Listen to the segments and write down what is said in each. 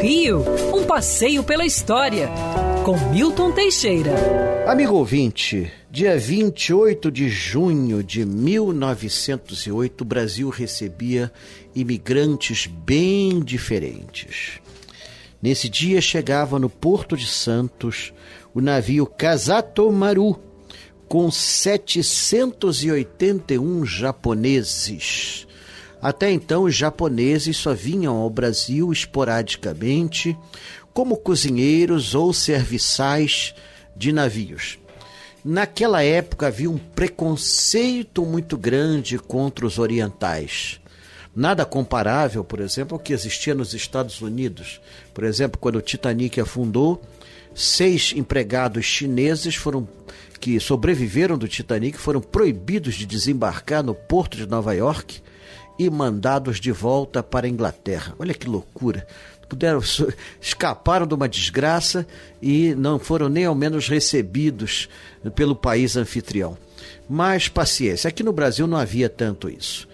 Rio, um passeio pela história, com Milton Teixeira. Amigo ouvinte, dia 28 de junho de 1908, o Brasil recebia imigrantes bem diferentes. Nesse dia chegava no Porto de Santos o navio Kazato Maru, com 781 japoneses até então, os japoneses só vinham ao Brasil esporadicamente como cozinheiros ou serviçais de navios. Naquela época havia um preconceito muito grande contra os orientais. Nada comparável, por exemplo, ao que existia nos Estados Unidos. Por exemplo, quando o Titanic afundou, seis empregados chineses foram que sobreviveram do Titanic foram proibidos de desembarcar no porto de Nova York e mandados de volta para a Inglaterra. Olha que loucura. Puderam, escaparam de uma desgraça e não foram nem ao menos recebidos pelo país anfitrião. Mas paciência, aqui no Brasil não havia tanto isso.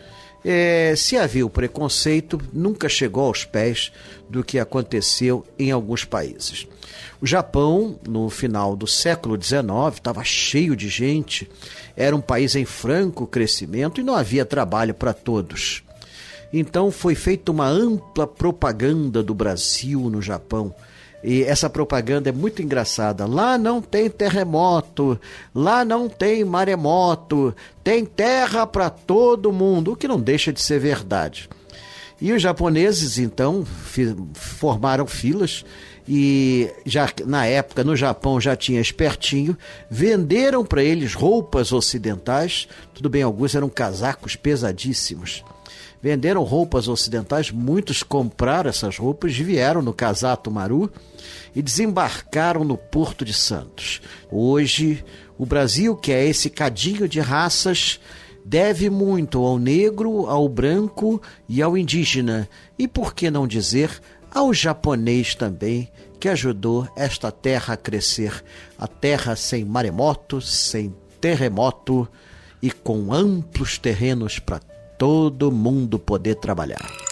É, se havia o preconceito, nunca chegou aos pés do que aconteceu em alguns países. O Japão, no final do século XIX, estava cheio de gente, era um país em franco crescimento e não havia trabalho para todos. Então foi feita uma ampla propaganda do Brasil no Japão. E essa propaganda é muito engraçada. Lá não tem terremoto, lá não tem maremoto, tem terra para todo mundo, o que não deixa de ser verdade. E os japoneses então formaram filas e já na época no Japão já tinha espertinho, venderam para eles roupas ocidentais. Tudo bem, alguns eram casacos pesadíssimos. Venderam roupas ocidentais, muitos compraram essas roupas, vieram no Casato Maru e desembarcaram no Porto de Santos. Hoje, o Brasil, que é esse cadinho de raças, deve muito ao negro, ao branco e ao indígena, e por que não dizer ao japonês também, que ajudou esta terra a crescer, a terra sem maremoto, sem terremoto e com amplos terrenos para todo mundo poder trabalhar.